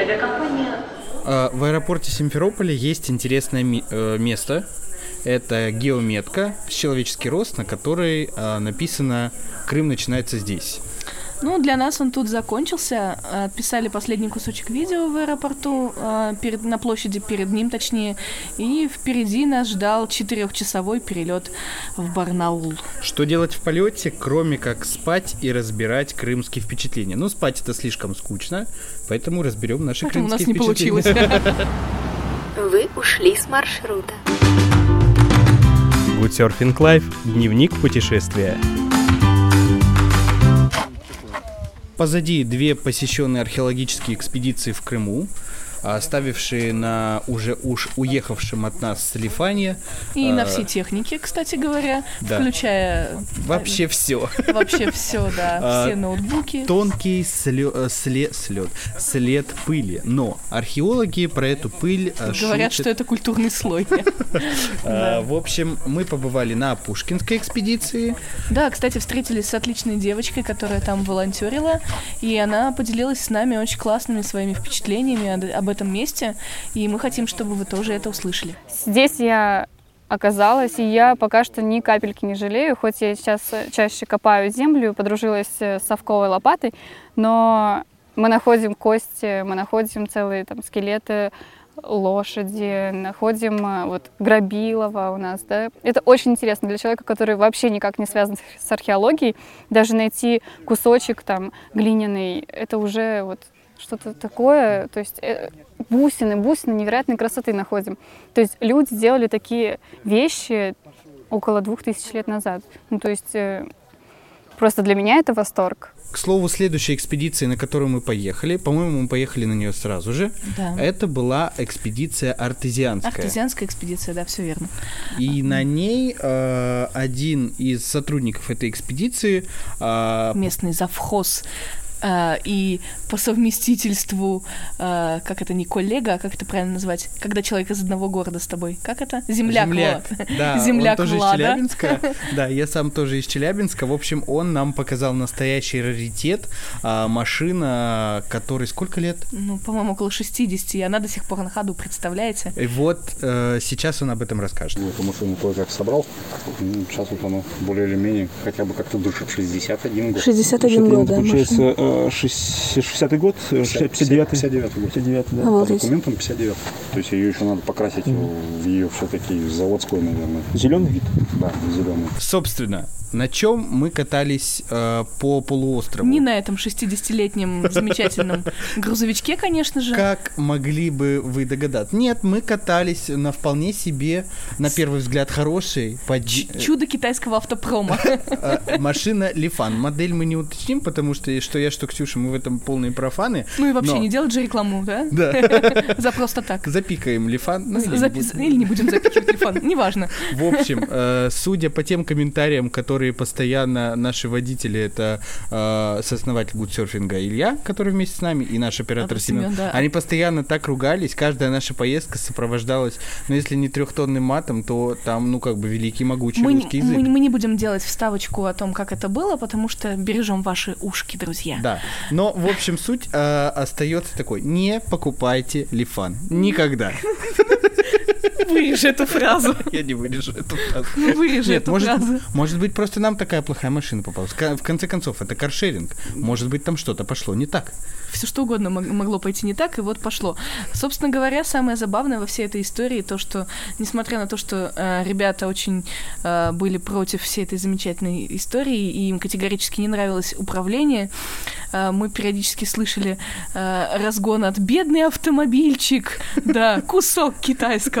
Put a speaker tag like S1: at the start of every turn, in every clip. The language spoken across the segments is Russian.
S1: Авиакомпания
S2: А, В аэропорте Симферополя есть интересное э, место. Это геометка с человеческий рост, на которой а, написано «Крым начинается здесь».
S3: Ну, для нас он тут закончился. А, Писали последний кусочек видео в аэропорту, а, перед, на площади перед ним, точнее. И впереди нас ждал четырехчасовой перелет в Барнаул.
S2: Что делать в полете, кроме как спать и разбирать крымские впечатления? Ну, спать это слишком скучно, поэтому разберем наши
S3: Поэтому у нас
S2: крымские
S3: не
S2: впечатления.
S3: получилось.
S4: Вы ушли с маршрута.
S5: Good Life. Дневник путешествия.
S2: Позади две посещенные археологические экспедиции в Крыму, оставившие на уже уж уехавшем от нас Салифане
S3: И на
S2: а,
S3: все техники, кстати говоря,
S2: да.
S3: включая
S2: вообще все.
S3: вообще все, да,
S2: А,
S3: все ноутбуки.
S2: Тонкий слё- э, след, след, след пыли. Но археологи про эту пыль э,
S3: Говорят,
S2: шутят.
S3: что это культурный слой.
S2: А, В общем, мы побывали на Пушкинской экспедиции.
S3: Да, кстати, встретились с отличной девочкой, которая там волонтерила, и она поделилась с нами очень классными своими впечатлениями об этом месте, и мы хотим, чтобы вы тоже это услышали.
S6: Здесь я оказалась, и я пока что ни капельки не жалею, хоть я сейчас чаще копаю землю, подружилась э, с совковой лопатой, но мы находим кости, мы находим целые там скелеты лошади, находим э, вот грабилова у нас, да. Это очень интересно для человека, который вообще никак не связан с археологией, даже найти кусочек там глиняный, это уже вот что-то такое, то есть э, бусины, бусины невероятной красоты находим. То есть люди делали такие вещи около двух тысяч лет назад. Ну, то есть э, просто для меня это восторг.
S2: К слову, следующая экспедиция, на которую мы поехали, по-моему, мы поехали на нее сразу же,
S3: Да.
S2: это была экспедиция артезианская.
S3: Артезианская экспедиция, да, все верно.
S2: И на ней э, один из сотрудников этой экспедиции э,
S3: Местный завхоз э, и по совместительству, э, как это не коллега, а как это правильно назвать, когда человек из одного города с тобой, как это? Земляк,
S2: Земляк,
S3: вот.
S2: да,
S3: Земляк
S2: он тоже
S3: Влада.
S2: из Челябинска. Да, я сам тоже из Челябинска. В общем, он нам показал настоящий раритет. а, машина, которой сколько лет?
S3: Ну, по-моему, около 60, и она до сих пор на ходу, представляете?
S2: И вот э, сейчас он об этом расскажет.
S7: Эту машину кое-как собрал. М, Сейчас вот оно более или менее хотя бы как-то дышит. 61 год.
S8: 61 год, да,
S9: Получается,
S8: машина.
S9: Э, шесть- 60-й год, э, 59-й?
S7: 59 год.
S9: 59 да.
S7: По документам 59. То есть ее еще надо покрасить в ее все-таки заводской, наверное.
S9: Зеленый вид.
S7: Да, зеленый.
S2: Собственно, на чем мы катались э, по полуострову?
S3: Не на этом 60-летнем замечательном грузовичке, конечно же.
S2: Как могли бы вы догадаться? Нет, мы катались на вполне себе, на первый взгляд, хорошей под...
S3: Ч- Чудо китайского автопрома.
S2: э, машина Лифан. Модель мы не уточним, потому что что я, что Ксюша, мы в этом полные профаны.
S3: Ну и вообще
S2: Но-
S3: не делать же рекламу, да?
S2: Да.
S3: За просто так.
S2: Запикаем Лифан. Ну, или не будем.
S3: Или не будем запикивать телефон, неважно.
S2: В общем, э, судя по тем комментариям, которые постоянно наши водители, это э, сооснователь гудсерфинга Илья, который вместе с нами, и наш оператор
S3: А,
S2: Семен,
S3: да.
S2: они постоянно так ругались, каждая наша поездка сопровождалась, ну, если не трехтонным матом, то там, ну, как бы, великий могучий
S3: Мы,
S2: русский язык.
S3: мы- мы не будем делать вставочку о том, как это было, потому что бережем ваши ушки, друзья.
S2: Да, но, в общем, суть э, остается такой. Не покупайте Лифан. Никогда.
S3: Вырежи эту фразу.
S2: Я не вырежу эту фразу.
S3: Ну, вырежи
S2: Нет,
S3: эту
S2: может,
S3: фразу.
S2: может быть, просто нам такая плохая машина попалась. В конце концов, это каршеринг. Может быть, там что-то пошло не так.
S3: Все что угодно мог- могло пойти не так, и вот пошло. Собственно говоря, самое забавное во всей этой истории то, что, несмотря на то, что э, ребята очень э, были против всей этой замечательной истории, и им категорически не нравилось управление, э, мы периодически слышали э, разгон от «бедный автомобильчик», да, кусок китайского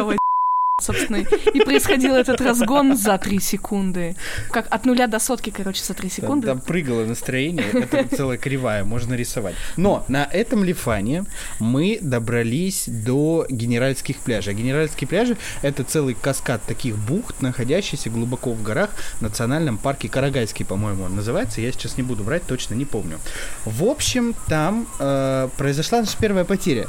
S3: собственно, и происходил этот разгон за три секунды. Как от нуля до сотки, короче, за три
S2: Там,
S3: секунды.
S2: там прыгало настроение, это целая кривая, можно рисовать. Но на этом лифане мы добрались до генеральских пляжей. А генеральские пляжи — это целый каскад таких бухт, находящийся глубоко в горах в национальном парке Карагайский, по-моему, он называется. Я сейчас не буду брать, точно не помню. В общем, там э, произошла наша первая потеря.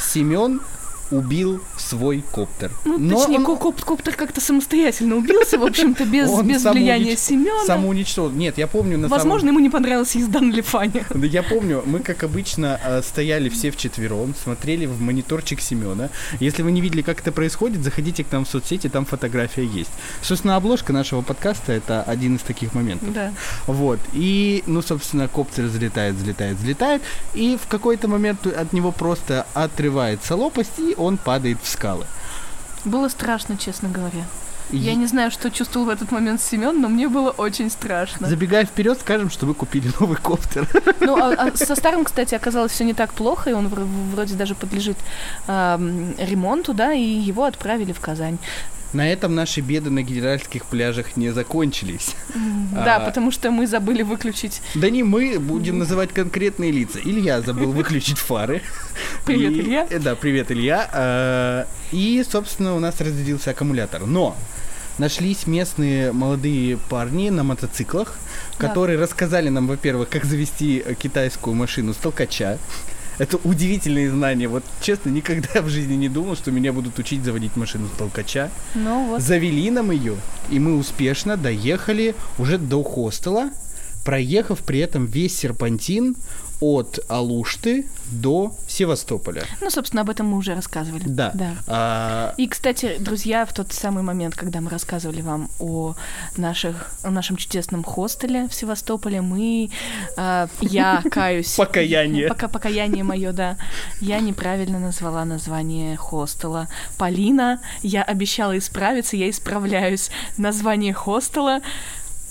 S2: Семен убил свой коптер.
S3: Ну,
S2: Но
S3: точнее,
S2: он-
S3: ко- коп- коптер как-то самостоятельно убился, в общем-то, без, без влияния Семена.
S2: Самоуничтожил. Нет, я помню на самом-
S3: Возможно, ему не понравилась езда на Лифане.
S2: Да я помню, мы, как обычно, э, стояли все вчетвером, смотрели в мониторчик Семена. Если вы не видели, как это происходит, заходите к нам в соцсети, там фотография есть. Собственно, обложка нашего подкаста это один из таких моментов.
S3: Да.
S2: Вот. И, ну, собственно, коптер взлетает, взлетает, взлетает. И в какой-то момент от него просто отрывается лопасть, и он падает в скалы.
S3: Было страшно, честно говоря. Я не знаю, что чувствовал в этот момент Семен, но мне было очень страшно.
S2: Забегая вперед, скажем, что вы купили новый коптер.
S3: Ну, а- а со старым, кстати, оказалось все не так плохо, и он вро- вроде даже подлежит ам, ремонту, да, и его отправили в Казань.
S2: На этом наши беды на генеральских пляжах не закончились.
S3: Да,
S2: А.
S3: потому что мы забыли выключить.
S2: Да не мы, будем называть конкретные лица. Илья забыл выключить фары.
S3: Привет,
S2: И-
S3: Илья.
S2: э, Да, привет, Илья. А, И, собственно, у нас разрядился аккумулятор. Но нашлись местные молодые парни на мотоциклах,
S3: Да.
S2: которые рассказали нам, во-первых, как завести китайскую машину с толкача. Это удивительные знания. Вот честно, никогда в жизни не думал, что меня будут учить заводить машину с толкача.
S3: Ну вот.
S2: Завели нам ее, и мы успешно доехали уже до хостела, проехав при этом весь серпантин от Алушты до Севастополя.
S3: Ну, собственно, об этом мы уже рассказывали.
S2: Да.
S3: Да.
S2: А,
S3: И, кстати, друзья, в тот самый момент, когда мы рассказывали вам о, наших, о нашем чудесном хостеле в Севастополе, мы, а, я каюсь.
S2: Покаяние.
S3: Пока покаяние мое, да. Я неправильно назвала название хостела. Полина, я обещала исправиться, я исправляюсь. Название хостела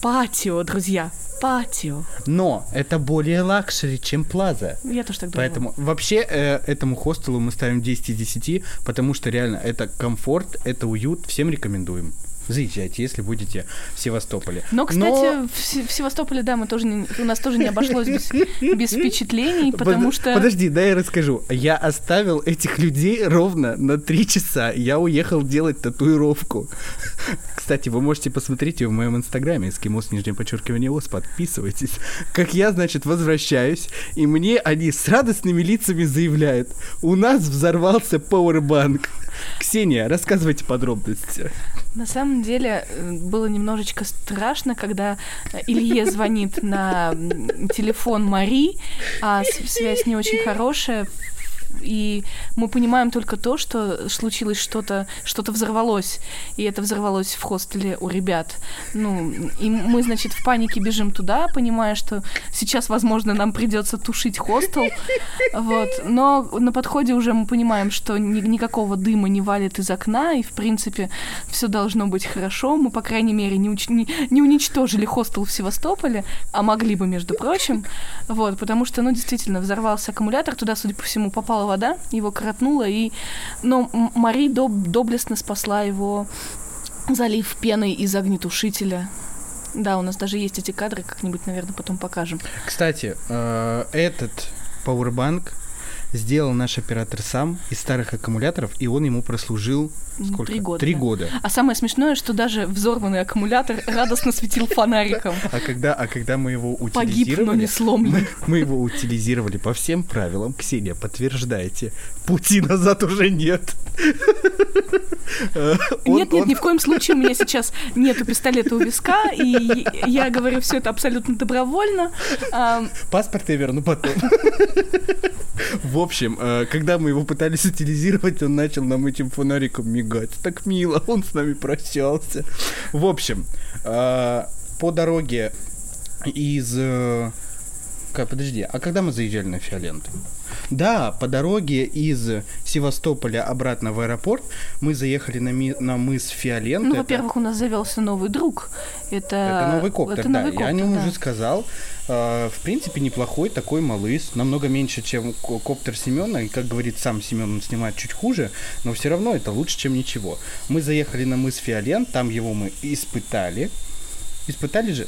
S3: Патио, друзья. Патио.
S2: но это более luxury, чем Плаза.
S3: Я тоже так думала.
S2: Поэтому вообще э, этому хостелу мы ставим 10 из 10, потому что реально это комфорт, это уют, всем рекомендуем. Заезжайте, если будете в Севастополе.
S3: Но, кстати, В, Се- в Севастополе, да, мы тоже не- у нас тоже не обошлось без, без впечатлений, потому
S2: Под-
S3: что...
S2: Подожди, дай я расскажу. Я оставил этих людей ровно на три часа. Я уехал делать татуировку. Кстати, вы можете посмотреть ее в моем инстаграме, эскимос, нижнее подчеркивание ос, подписывайтесь. Как я, значит, возвращаюсь, и мне они с радостными лицами заявляют, у нас взорвался пауэрбанк. Ксения, рассказывайте подробности.
S3: На самом деле э, было немножечко страшно, когда э, Илье звонит на телефон Мари, а связь не очень хорошая. И мы понимаем только то, что случилось что-то, что-то взорвалось. И это взорвалось в хостеле у ребят. Ну, и мы, значит, в панике бежим туда, понимая, что сейчас, возможно, нам придется тушить хостел. Вот. Но на подходе уже мы понимаем, что ни- никакого дыма не валит из окна, и, в принципе, все должно быть хорошо. Мы, по крайней мере, не, уч- не- не уничтожили хостел в Севастополе, а могли бы, между прочим. Вот, потому что, ну, действительно, взорвался аккумулятор, туда, судя по всему, попала вода, его коротнуло, и... Но Мари доб- доблестно спасла его, залив пеной из огнетушителя. Да, у нас даже есть эти кадры, как-нибудь, наверное, потом покажем.
S2: Кстати, э, этот пауэрбанк сделал наш оператор сам из старых аккумуляторов, и он ему прослужил сколько?
S3: три года,
S2: Три
S3: да.
S2: года.
S3: А самое смешное, что даже взорванный аккумулятор радостно светил фонариком.
S2: А когда, а когда мы его
S3: Погиб, но
S2: утилизировали,
S3: не сломлен.
S2: мы, мы его утилизировали по всем правилам. Ксения, подтверждайте, пути назад уже нет.
S3: Нет, нет, ни в коем случае у меня сейчас нету пистолета у виска, и я говорю все это абсолютно добровольно.
S2: Паспорт я верну потом. В общем, э, когда мы его пытались утилизировать, он начал нам этим фонариком мигать. Так мило, он с нами прощался. В общем, э, по дороге из... э, Подожди, а когда мы заезжали на Фиоленту? Да, по дороге из Севастополя обратно в аэропорт мы заехали на, ми- на мыс Фиолент.
S3: Ну,
S2: Это-
S3: во-первых, у нас завелся новый друг. Это,
S2: это новый коптер,
S3: это
S2: да.
S3: новый
S2: я о
S3: коптер,
S2: нем
S3: да.
S2: уже сказал. Э, в принципе, неплохой такой малыс. Намного меньше, чем ко- коптер Семена. И, как говорит сам Семен, он снимает чуть хуже. Но все равно это лучше, чем ничего. Мы заехали на мыс Фиолент. Там его мы испытали. Испытали же?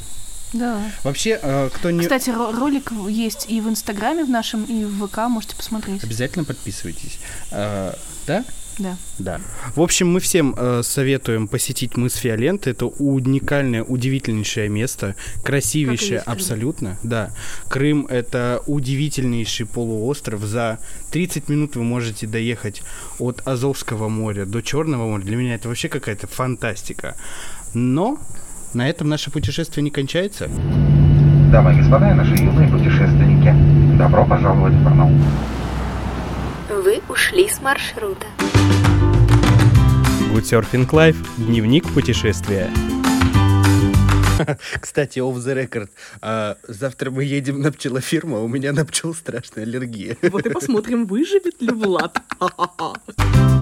S3: Да.
S2: Вообще, э, кто не...
S3: Кстати, ро- ролик есть и в Инстаграме в нашем, и в ВК, можете посмотреть.
S2: Обязательно подписывайтесь. Э, да?
S3: Да.
S2: Да. В общем, мы всем э, советуем посетить мыс Фиолент. Это уникальное, удивительнейшее место, красивейшее абсолютно. Да. Крым это удивительнейший полуостров. За 30 минут вы можете доехать от Азовского моря до Черного моря. Для меня это вообще какая-то фантастика. Но на этом наше путешествие не кончается.
S1: Дамы и господа, наши юные путешественники, добро пожаловать в Барнаул.
S4: Вы ушли с маршрута.
S5: Good Surfing Life. Дневник путешествия.
S2: Кстати, off the record. а, завтра мы едем на пчелофирму, а у меня на пчел страшная аллергия.
S8: Вот и посмотрим, выживет ли Влад.